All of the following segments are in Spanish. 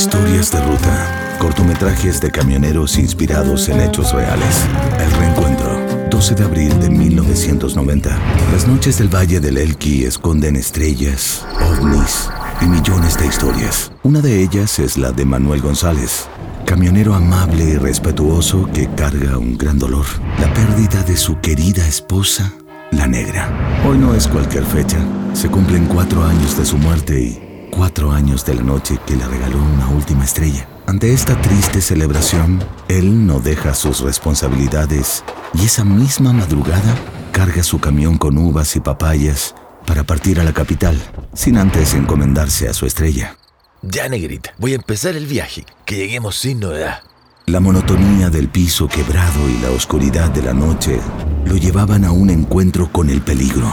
Historias de ruta. Cortometrajes de camioneros inspirados en hechos reales. El reencuentro. 12 de abril de 1990. Las noches del Valle del Elqui esconden estrellas, ovnis y millones de historias. Una de ellas es la de Manuel González, camionero amable y respetuoso que carga un gran dolor. La pérdida de su querida esposa, la negra. Hoy no es cualquier fecha. Se cumplen cuatro años de su muerte y cuatro años de la noche que le regaló una última estrella. Ante esta triste celebración, él no deja sus responsabilidades y esa misma madrugada carga su camión con uvas y papayas para partir a la capital, sin antes encomendarse a su estrella. Ya, negrita, voy a empezar el viaje, que lleguemos sin novedad. La monotonía del piso quebrado y la oscuridad de la noche lo llevaban a un encuentro con el peligro.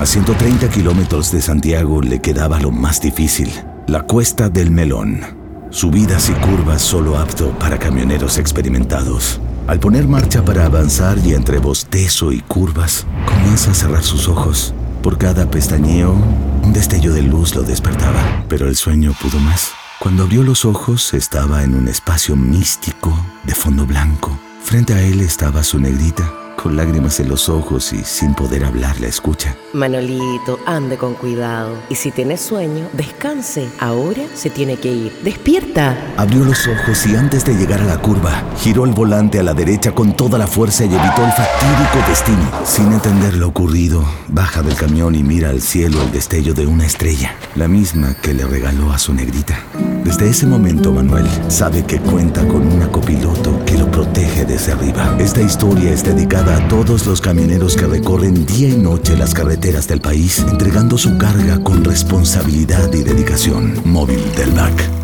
A 130 kilómetros de Santiago le quedaba lo más difícil, la cuesta del melón. Subidas y curvas solo apto para camioneros experimentados. Al poner marcha para avanzar y entre bostezo y curvas, comienza a cerrar sus ojos. Por cada pestañeo, un destello de luz lo despertaba, pero el sueño pudo más. Cuando abrió los ojos estaba en un espacio místico de fondo blanco. Frente a él estaba su negrita, con lágrimas en los ojos y sin poder hablar la escucha. Manolito, ande con cuidado. Y si tienes sueño, descanse. Ahora se tiene que ir. ¡Despierta! Abrió los ojos y antes de llegar a la curva, giró el volante a la derecha con toda la fuerza y evitó el fatídico destino. Sin entender lo ocurrido, baja del camión y mira al cielo el destello de una estrella, la misma que le regaló a su negrita. Desde ese momento, Manuel sabe que cuenta con una copiloto que lo protege desde arriba. Esta historia es dedicada a todos los camioneros que recorren día y noche las carreteras del país, entregando su carga con responsabilidad y dedicación. Móvil del BAC.